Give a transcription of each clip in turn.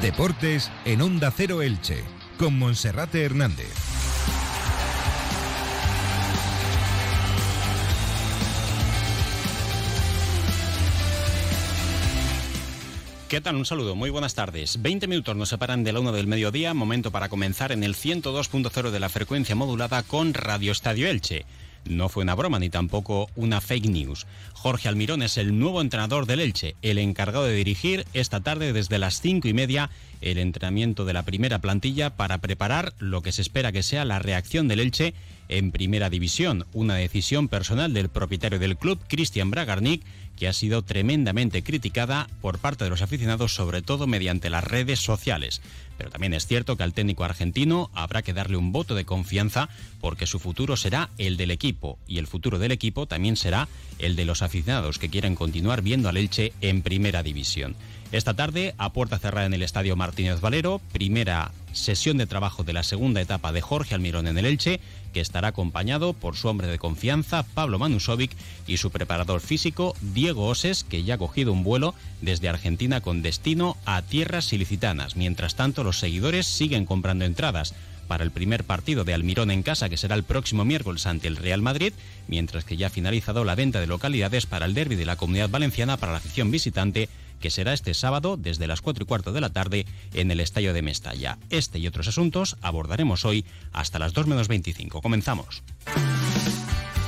Deportes en Onda Cero Elche, con Monserrate Hernández. ¿Qué tal? Un saludo, muy buenas tardes. 20 minutos nos separan de la 1 del mediodía, momento para comenzar en el 102.0 de la frecuencia modulada con Radio Estadio Elche. No fue una broma ni tampoco una fake news. Jorge Almirón es el nuevo entrenador del Elche, el encargado de dirigir esta tarde desde las cinco y media el entrenamiento de la primera plantilla para preparar lo que se espera que sea la reacción del Elche en primera división, una decisión personal del propietario del club, Cristian Bragarnik, que ha sido tremendamente criticada por parte de los aficionados, sobre todo mediante las redes sociales. Pero también es cierto que al técnico argentino habrá que darle un voto de confianza porque su futuro será el del equipo y el futuro del equipo también será el de los aficionados que quieren continuar viendo al Elche en primera división. Esta tarde, a puerta cerrada en el Estadio Martínez Valero, primera sesión de trabajo de la segunda etapa de Jorge Almirón en el Elche, que estará acompañado por su hombre de confianza, Pablo Manusovic, y su preparador físico, Diego Oses, que ya ha cogido un vuelo desde Argentina con destino a tierras ilicitanas. Mientras tanto, los seguidores siguen comprando entradas para el primer partido de Almirón en casa, que será el próximo miércoles ante el Real Madrid, mientras que ya ha finalizado la venta de localidades para el derby de la Comunidad Valenciana para la afición visitante que será este sábado desde las 4 y cuarto de la tarde en el Estadio de Mestalla. Este y otros asuntos abordaremos hoy hasta las 2 menos 25. Comenzamos.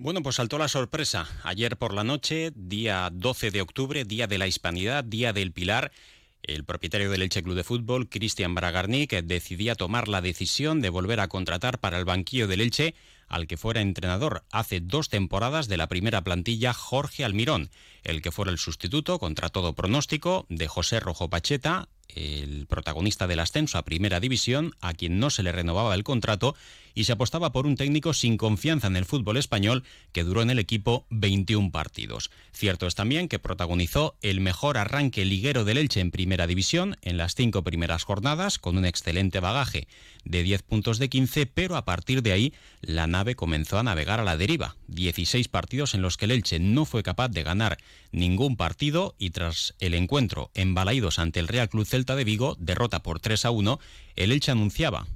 Bueno, pues saltó la sorpresa. Ayer por la noche, día 12 de octubre, Día de la Hispanidad, Día del Pilar, el propietario del Elche Club de Fútbol, Cristian Bragarnik, decidía tomar la decisión de volver a contratar para el banquillo del Elche al que fuera entrenador hace dos temporadas de la primera plantilla Jorge Almirón, el que fuera el sustituto contra todo pronóstico de José Rojo Pacheta, el protagonista del ascenso a Primera División, a quien no se le renovaba el contrato y se apostaba por un técnico sin confianza en el fútbol español que duró en el equipo 21 partidos. Cierto es también que protagonizó el mejor arranque liguero del Elche en Primera División en las cinco primeras jornadas con un excelente bagaje de 10 puntos de 15, pero a partir de ahí la nave comenzó a navegar a la deriva. 16 partidos en los que el Elche no fue capaz de ganar ningún partido y tras el encuentro en Balaídos ante el Real Club Celta de Vigo, derrota por 3 a 1, el Elche anunciaba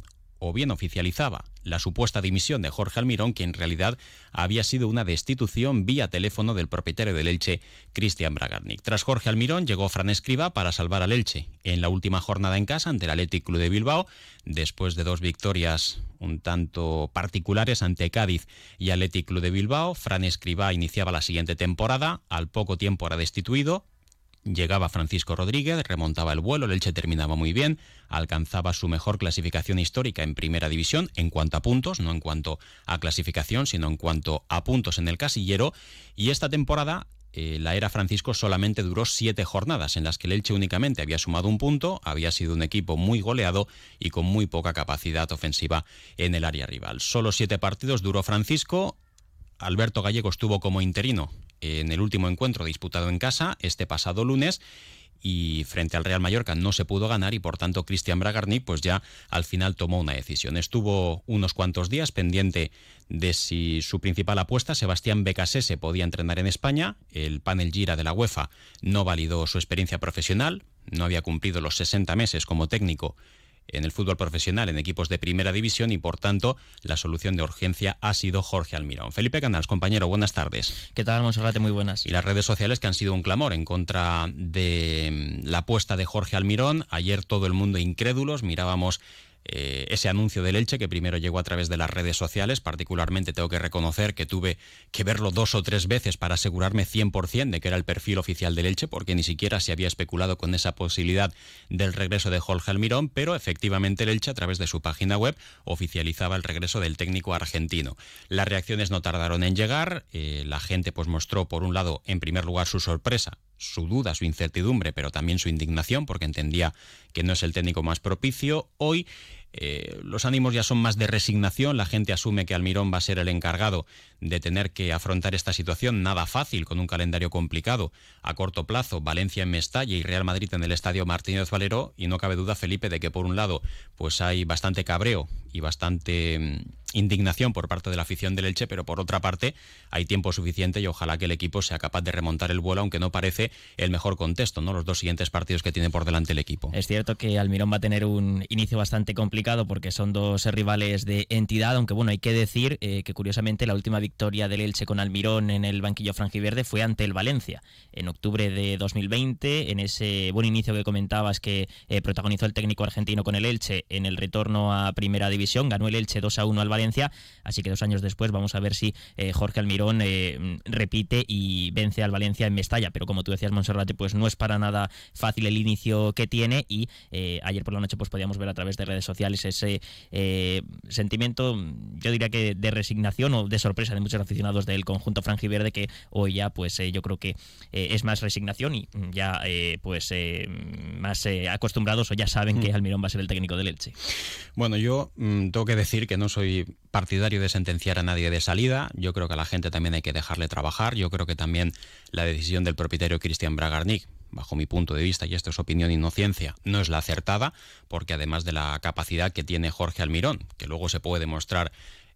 o bien oficializaba la supuesta dimisión de Jorge Almirón, que en realidad había sido una destitución vía teléfono del propietario del Elche, Cristian Bragarnik. Tras Jorge Almirón llegó Fran Escriba para salvar al Elche en la última jornada en casa ante el Athletic Club de Bilbao, después de dos victorias un tanto particulares ante Cádiz y Athletic Club de Bilbao. Fran Escriba iniciaba la siguiente temporada, al poco tiempo era destituido, Llegaba Francisco Rodríguez, remontaba el vuelo, el Elche terminaba muy bien, alcanzaba su mejor clasificación histórica en primera división en cuanto a puntos, no en cuanto a clasificación, sino en cuanto a puntos en el casillero. Y esta temporada eh, la era Francisco solamente duró siete jornadas en las que el Elche únicamente había sumado un punto, había sido un equipo muy goleado y con muy poca capacidad ofensiva en el área rival. Solo siete partidos duró Francisco. Alberto Gallego estuvo como interino en el último encuentro disputado en casa este pasado lunes y frente al Real Mallorca no se pudo ganar y por tanto Cristian Bragarni pues ya al final tomó una decisión. Estuvo unos cuantos días pendiente de si su principal apuesta, Sebastián Becasese, podía entrenar en España. El panel Gira de la UEFA no validó su experiencia profesional, no había cumplido los 60 meses como técnico en el fútbol profesional en equipos de primera división y por tanto la solución de urgencia ha sido Jorge Almirón. Felipe Canals, compañero, buenas tardes. ¿Qué tal, Monserrate? Muy buenas. Y las redes sociales que han sido un clamor en contra de la apuesta de Jorge Almirón. Ayer todo el mundo incrédulos, mirábamos eh, ese anuncio del Elche que primero llegó a través de las redes sociales. Particularmente tengo que reconocer que tuve que verlo dos o tres veces para asegurarme 100% de que era el perfil oficial del Elche, porque ni siquiera se había especulado con esa posibilidad del regreso de Jorge Almirón, pero efectivamente el Elche a través de su página web oficializaba el regreso del técnico argentino. Las reacciones no tardaron en llegar. Eh, la gente pues mostró por un lado en primer lugar su sorpresa su duda, su incertidumbre, pero también su indignación, porque entendía que no es el técnico más propicio. Hoy eh, los ánimos ya son más de resignación, la gente asume que Almirón va a ser el encargado de tener que afrontar esta situación, nada fácil, con un calendario complicado. A corto plazo, Valencia en Mestalla y Real Madrid en el Estadio Martínez Valero, y no cabe duda, Felipe, de que por un lado pues hay bastante cabreo y bastante mm, indignación por parte de la afición del Elche, pero por otra parte hay tiempo suficiente y ojalá que el equipo sea capaz de remontar el vuelo, aunque no parece el mejor contexto, ¿no? Los dos siguientes partidos que tiene por delante el equipo. Es cierto que Almirón va a tener un inicio bastante complicado porque son dos rivales de entidad, aunque bueno, hay que decir eh, que curiosamente la última victoria del Elche con Almirón en el banquillo franjiverde fue ante el Valencia en octubre de 2020, en ese buen inicio que comentabas que eh, protagonizó el técnico argentino con el Elche en el retorno a Primera División, ganó el Elche 2 a 1 al Valencia, así que dos años después vamos a ver si eh, Jorge Almirón repite y vence al Valencia en Mestalla, pero como tú decías Monserrate, pues no es para nada fácil el inicio que tiene y ayer por la noche pues podíamos ver a través de redes sociales ese eh, sentimiento, yo diría que de resignación o de sorpresa de muchos aficionados del conjunto franjiverde que hoy ya, pues eh, yo creo que eh, es más resignación y ya, pues más acostumbrados o ya saben que mm. Almirón va a ser el técnico del Elche. Bueno, yo mm, tengo que decir que no soy partidario de sentenciar a nadie de salida. Yo creo que a la gente también hay que dejarle trabajar. Yo creo que también la decisión del propietario Cristian Bragarnik bajo mi punto de vista, y esto es opinión y no ciencia, no es la acertada, porque además de la capacidad que tiene Jorge Almirón, que luego se puede demostrar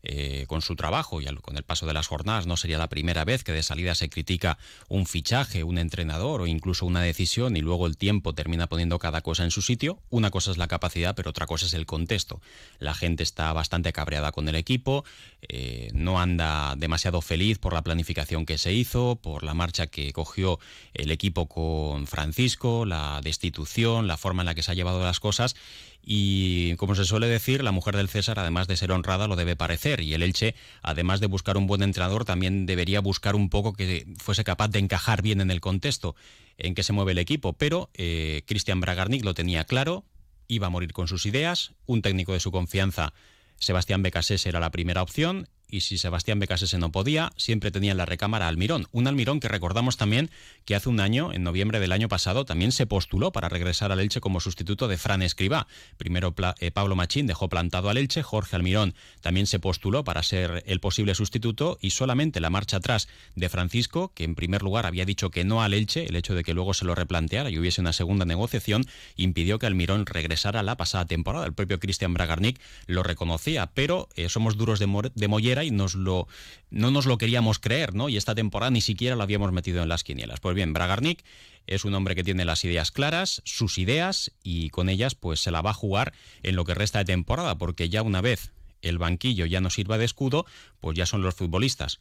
eh, con su trabajo y con el paso de las jornadas no sería la primera vez que de salida se critica un fichaje, un entrenador o incluso una decisión y luego el tiempo termina poniendo cada cosa en su sitio. Una cosa es la capacidad, pero otra cosa es el contexto. La gente está bastante cabreada con el equipo, eh, no anda demasiado feliz por la planificación que se hizo, por la marcha que cogió el equipo con Francisco, la destitución, la forma en la que se ha llevado las cosas y como se suele decir, la mujer del César, además de ser honrada, lo debe parecer. Y el Elche, además de buscar un buen entrenador, también debería buscar un poco que fuese capaz de encajar bien en el contexto en que se mueve el equipo. Pero eh, Cristian Bragarnik lo tenía claro, iba a morir con sus ideas, un técnico de su confianza. Sebastián Becasés era la primera opción y si Sebastián Becasese no podía, siempre tenía en la recámara Almirón. Un Almirón que recordamos también que hace un año, en noviembre del año pasado, también se postuló para regresar al Elche como sustituto de Fran Escribá. Primero eh, Pablo Machín dejó plantado al Elche, Jorge Almirón también se postuló para ser el posible sustituto y solamente la marcha atrás de Francisco, que en primer lugar había dicho que no al Elche, el hecho de que luego se lo replanteara y hubiese una segunda negociación, impidió que Almirón regresara la pasada temporada. El propio Cristian Bragarnik lo reconocía, pero eh, somos duros de, de y nos lo, no nos lo queríamos creer, ¿no? Y esta temporada ni siquiera lo habíamos metido en las quinielas. Pues bien, Bragarnik es un hombre que tiene las ideas claras, sus ideas, y con ellas pues se la va a jugar en lo que resta de temporada, porque ya una vez el banquillo ya no sirva de escudo, pues ya son los futbolistas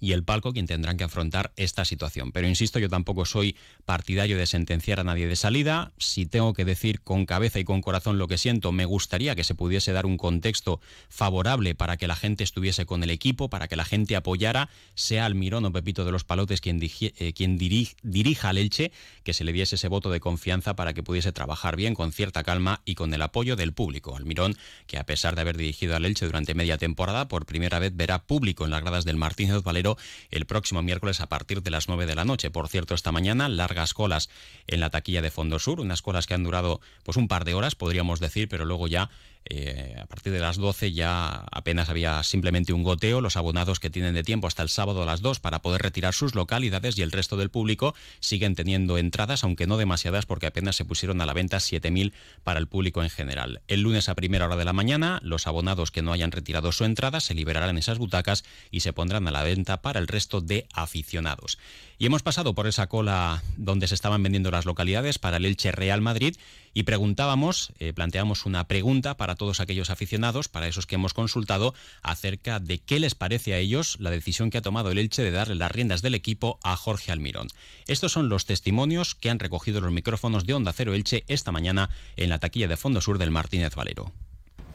y el palco quien tendrán que afrontar esta situación. Pero insisto, yo tampoco soy partidario de sentenciar a nadie de salida. Si tengo que decir con cabeza y con corazón lo que siento, me gustaría que se pudiese dar un contexto favorable para que la gente estuviese con el equipo, para que la gente apoyara, sea Almirón o Pepito de los Palotes quien, eh, quien dirija al Elche, que se le diese ese voto de confianza para que pudiese trabajar bien, con cierta calma y con el apoyo del público. Almirón, que a pesar de haber dirigido al Elche durante media temporada, por primera vez verá público en las gradas del Martínez Valero el próximo miércoles a partir de las 9 de la noche. Por cierto, esta mañana largas colas en la taquilla de Fondo Sur, unas colas que han durado pues un par de horas, podríamos decir, pero luego ya eh, a partir de las 12 ya apenas había simplemente un goteo. Los abonados que tienen de tiempo hasta el sábado a las 2 para poder retirar sus localidades y el resto del público siguen teniendo entradas, aunque no demasiadas porque apenas se pusieron a la venta 7.000 para el público en general. El lunes a primera hora de la mañana, los abonados que no hayan retirado su entrada se liberarán esas butacas y se pondrán a la venta para el resto de aficionados. Y hemos pasado por esa cola donde se estaban vendiendo las localidades para el Elche Real Madrid y preguntábamos, eh, planteamos una pregunta para todos aquellos aficionados, para esos que hemos consultado, acerca de qué les parece a ellos la decisión que ha tomado el Elche de darle las riendas del equipo a Jorge Almirón. Estos son los testimonios que han recogido los micrófonos de Onda Cero Elche esta mañana en la taquilla de Fondo Sur del Martínez Valero.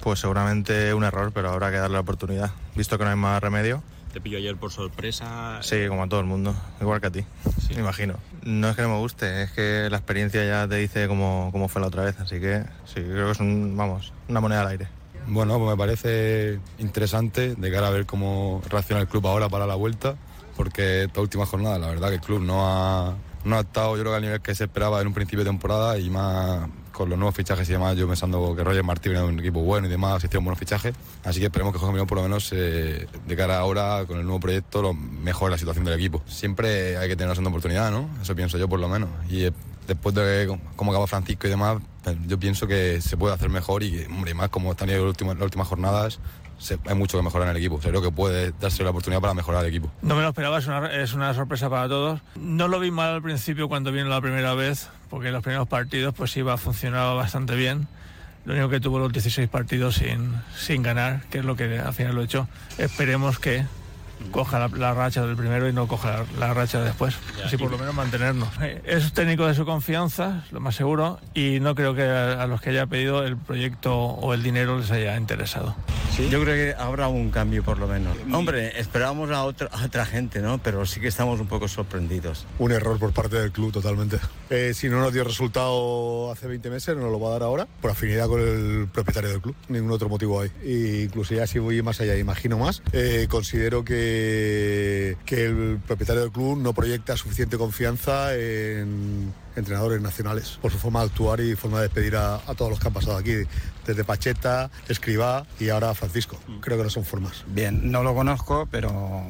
Pues seguramente un error, pero habrá que darle la oportunidad, visto que no hay más remedio ¿Te pilló ayer por sorpresa? Sí, como a todo el mundo, igual que a ti, me imagino. No es que no me guste, es que la experiencia ya te dice cómo, cómo fue la otra vez, así que sí, creo que es un, vamos, una moneda al aire. Bueno, pues me parece interesante de cara a ver cómo reacciona el club ahora para la vuelta, porque esta última jornada la verdad que el club no ha, no ha estado yo creo que al nivel que se esperaba en un principio de temporada y más con los nuevos fichajes y demás, yo pensando que Roger Martí viene un equipo bueno y demás, hicieron buenos fichajes, así que esperemos que Jorge Mirón por lo menos eh, de cara ahora con el nuevo proyecto lo mejore la situación del equipo. Siempre hay que tener una segunda oportunidad, ¿no? Eso pienso yo por lo menos. Y eh, después de cómo acaba Francisco y demás, pues, yo pienso que se puede hacer mejor y, hombre, más como están las últimas jornadas, hay mucho que mejorar en el equipo. creo que puede darse la oportunidad para mejorar el equipo. No me lo esperaba, es una, es una sorpresa para todos. No lo vi mal al principio cuando vino la primera vez, porque en los primeros partidos pues iba, funcionaba bastante bien. Lo único que tuvo los 16 partidos sin, sin ganar, que es lo que al final lo he hecho. Esperemos que coja la, racha del primero y no coja la, racha después. Así por lo menos mantenernos. Eh, es técnico de su confianza, lo más seguro, y no creo que a, los que haya pedido el proyecto o el dinero les haya interesado. Yo creo que habrá un cambio por lo menos. Hombre, esperábamos a otra, otra gente, ¿no? Pero sí que estamos un poco sorprendidos. Un error por parte del club totalmente. Eh, si no nos dio resultado hace 20 meses, no nos lo va a dar ahora, por afinidad con el propietario del club. Ningún otro motivo hay. Incluso ya si voy más allá, imagino más, eh, considero que que, el propietario del club no proyecta suficiente confianza en entrenadores nacionales por su forma de actuar y forma de despedir a, todos los que han pasado aquí, desde Pacheta, Escribá y ahora Francisco. Creo que no son formas. Bien, no lo conozco, pero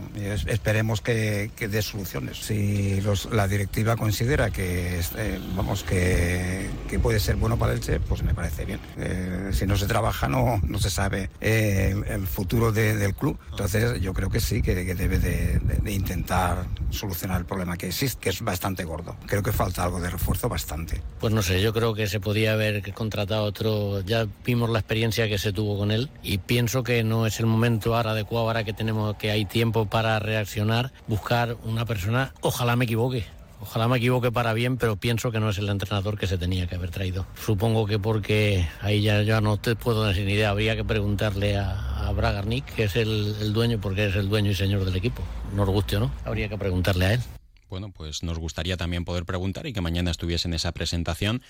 esperemos que, dé soluciones. Si la directiva considera que, eh, vamos, que, puede ser bueno para el Che, pues me parece bien. Eh, si no se trabaja, no, no se sabe eh, el, futuro del club. Entonces, yo creo que sí, que, debe de, de intentar solucionar el problema que existe, que es bastante gordo. Creo que falta algo de refuerzo bastante. Pues no sé, yo creo que se podía haber contratado otro, ya vimos la experiencia que se tuvo con él y pienso que no es el momento ahora adecuado, ahora que tenemos que hay tiempo para reaccionar, buscar una persona, ojalá me equivoque, Ojalá me equivoque para bien, pero pienso que no es el entrenador que se tenía que haber traído. Supongo que porque ahí ya, ya no te puedo dar sin idea. Habría que preguntarle a, Bragarnik, que es el, dueño, porque es el dueño y señor del equipo. Nos guste o no, habría que preguntarle a él. Bueno, pues nos gustaría también poder preguntar y que mañana estuviese en esa presentación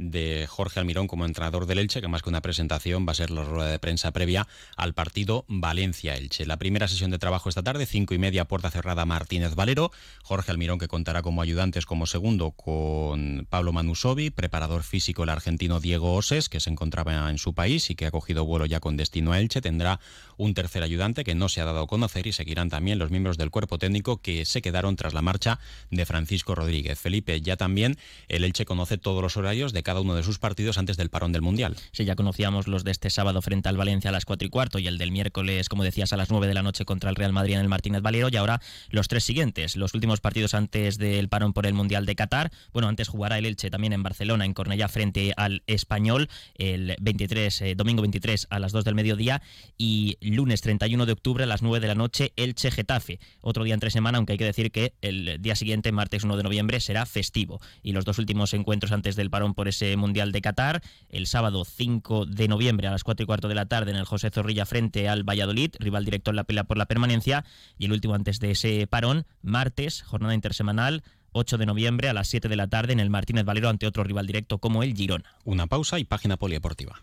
de Jorge Almirón como entrenador del Elche, que más que una presentación va a ser la rueda de prensa previa al partido Valencia-Elche. La primera sesión de trabajo esta tarde, cinco y media, puerta cerrada Martínez Valero. Jorge Almirón que contará como ayudantes como segundo con Pablo Manusovi, preparador físico el argentino Diego Oses, que se encontraba en su país y que ha cogido vuelo ya con destino a Elche. Tendrá un tercer ayudante que no se ha dado a conocer y seguirán también los miembros del cuerpo técnico que se quedaron tras la marcha de Francisco Rodríguez. Felipe, ya también el Elche conoce todos los horarios de cada uno de sus partidos antes del parón del Mundial. Sí, ya conocíamos los de este sábado frente al Valencia a las 4 y cuarto y el del miércoles, como decías, a las 9 de la noche contra el Real Madrid en el Martínez Valero y ahora los tres siguientes, los últimos partidos antes del parón por el Mundial de Qatar. Bueno, antes jugará el Elche también en Barcelona, en Cornellá, frente al Español, el 23, eh, domingo 23 a las 2 del mediodía y lunes 31 de octubre a las 9 de la noche Elche Getafe. Otro día entre semana, aunque hay que decir que el día siguiente, martes 1 de noviembre, será festivo. Y los dos últimos encuentros antes del parón por ese Mundial de Qatar. El sábado 5 de noviembre a las 4 y cuarto de la tarde en el José Zorrilla frente al Valladolid, rival directo en la pelea por la permanencia. Y el último antes de ese parón, martes, jornada intersemanal. 8 de noviembre a las 7 de la tarde en el Martínez Valero ante otro rival directo como el Girona. Una pausa y página polideportiva.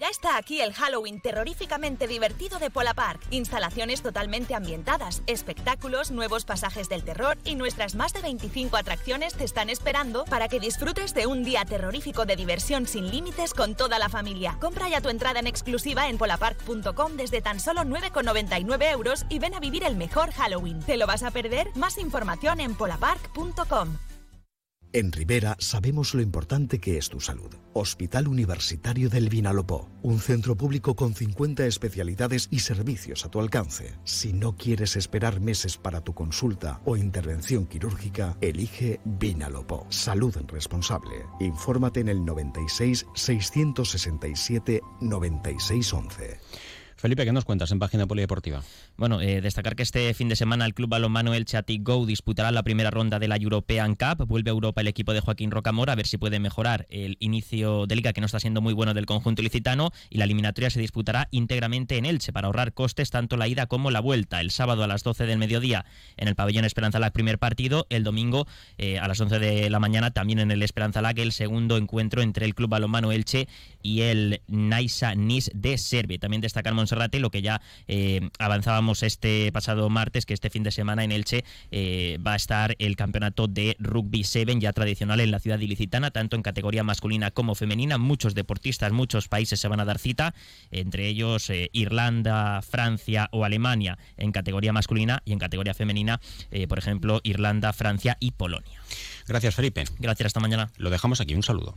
Ya está aquí el Halloween terroríficamente divertido de Pola Park. Instalaciones totalmente ambientadas, espectáculos, nuevos pasajes del terror y nuestras más de 25 atracciones te están esperando para que disfrutes de un día terrorífico de diversión sin límites con toda la familia. Compra ya tu entrada en exclusiva en polapark.com desde tan solo 9,99 euros y ven a vivir el mejor Halloween. ¿Te lo vas a perder? Más información en polapark.com. En Rivera sabemos lo importante que es tu salud. Hospital Universitario del Vinalopó, un centro público con 50 especialidades y servicios a tu alcance. Si no quieres esperar meses para tu consulta o intervención quirúrgica, elige Vinalopó. Salud responsable. Infórmate en el 96 667 9611. Felipe, ¿qué nos cuentas en página polideportiva? Bueno, eh, destacar que este fin de semana el club balonmano El Chatic Go disputará la primera ronda de la European Cup. Vuelve a Europa el equipo de Joaquín Rocamora a ver si puede mejorar el inicio de liga que no está siendo muy bueno del conjunto ilicitano y la eliminatoria se disputará íntegramente en Elche para ahorrar costes tanto la ida como la vuelta. El sábado a las 12 del mediodía en el pabellón Esperanza Lag primer partido, el domingo eh, a las 11 de la mañana también en el Esperanza Lag el segundo encuentro entre el club balonmano Elche y el Naisa Nis de Serbia. También destacar Monserrate, lo que ya eh, avanzábamos este pasado martes, que este fin de semana en Elche eh, va a estar el campeonato de Rugby 7 ya tradicional en la ciudad ilicitana, tanto en categoría masculina como femenina. Muchos deportistas, muchos países se van a dar cita, entre ellos Irlanda, Francia o Alemania en categoría masculina y en categoría femenina, por ejemplo, Irlanda, Francia y Polonia. Gracias, Felipe. Gracias, hasta mañana. Lo dejamos aquí. Un saludo.